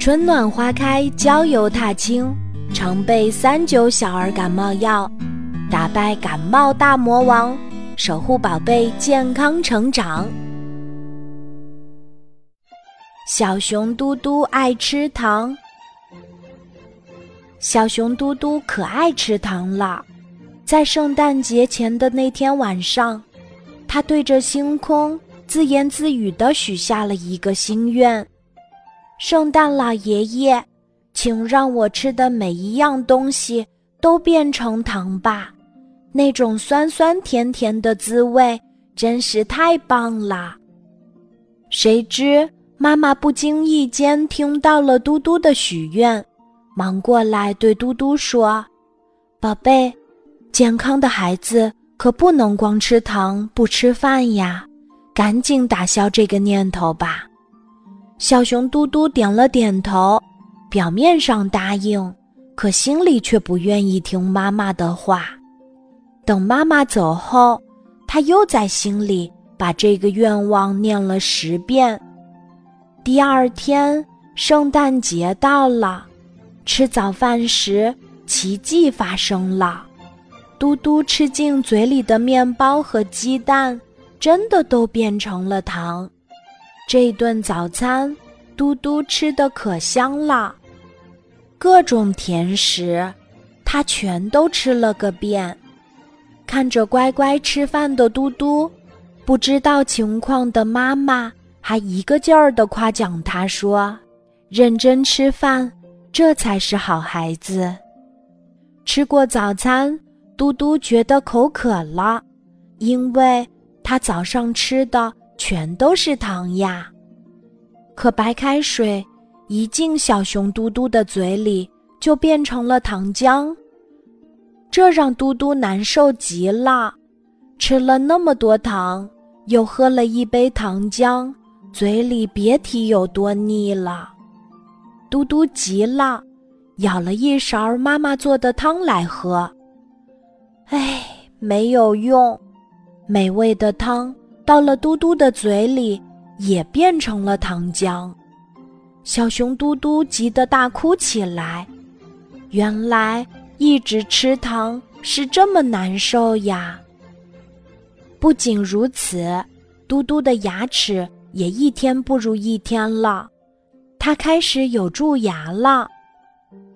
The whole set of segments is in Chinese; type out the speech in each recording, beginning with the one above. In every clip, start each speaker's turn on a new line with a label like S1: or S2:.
S1: 春暖花开，郊游踏青，常备三九小儿感冒药，打败感冒大魔王，守护宝贝健康成长。小熊嘟嘟爱吃糖，小熊嘟嘟可爱吃糖了。在圣诞节前的那天晚上，他对着星空自言自语地许下了一个心愿：“圣诞老爷爷，请让我吃的每一样东西都变成糖吧，那种酸酸甜甜的滋味真是太棒了。”谁知妈妈不经意间听到了嘟嘟的许愿，忙过来对嘟嘟说：“宝贝。”健康的孩子可不能光吃糖不吃饭呀！赶紧打消这个念头吧。小熊嘟嘟点了点头，表面上答应，可心里却不愿意听妈妈的话。等妈妈走后，他又在心里把这个愿望念了十遍。第二天，圣诞节到了，吃早饭时，奇迹发生了。嘟嘟吃进嘴里的面包和鸡蛋，真的都变成了糖。这顿早餐，嘟嘟吃的可香了，各种甜食，他全都吃了个遍。看着乖乖吃饭的嘟嘟，不知道情况的妈妈还一个劲儿的夸奖他说：“认真吃饭，这才是好孩子。”吃过早餐。嘟嘟觉得口渴了，因为他早上吃的全都是糖呀。可白开水一进小熊嘟嘟的嘴里，就变成了糖浆，这让嘟嘟难受极了。吃了那么多糖，又喝了一杯糖浆，嘴里别提有多腻了。嘟嘟急了，舀了一勺妈妈做的汤来喝。唉，没有用，美味的汤到了嘟嘟的嘴里，也变成了糖浆。小熊嘟嘟急得大哭起来。原来一直吃糖是这么难受呀！不仅如此，嘟嘟的牙齿也一天不如一天了，它开始有蛀牙了。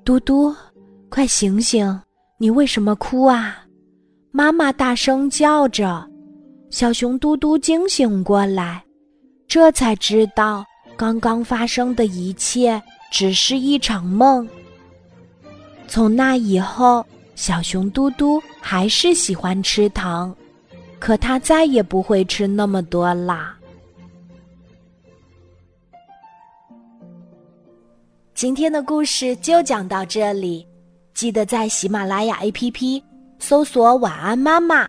S1: 嘟嘟，快醒醒！你为什么哭啊？妈妈大声叫着，小熊嘟嘟惊醒过来，这才知道刚刚发生的一切只是一场梦。从那以后，小熊嘟嘟还是喜欢吃糖，可它再也不会吃那么多啦。今天的故事就讲到这里，记得在喜马拉雅 APP。搜索“晚安妈妈”，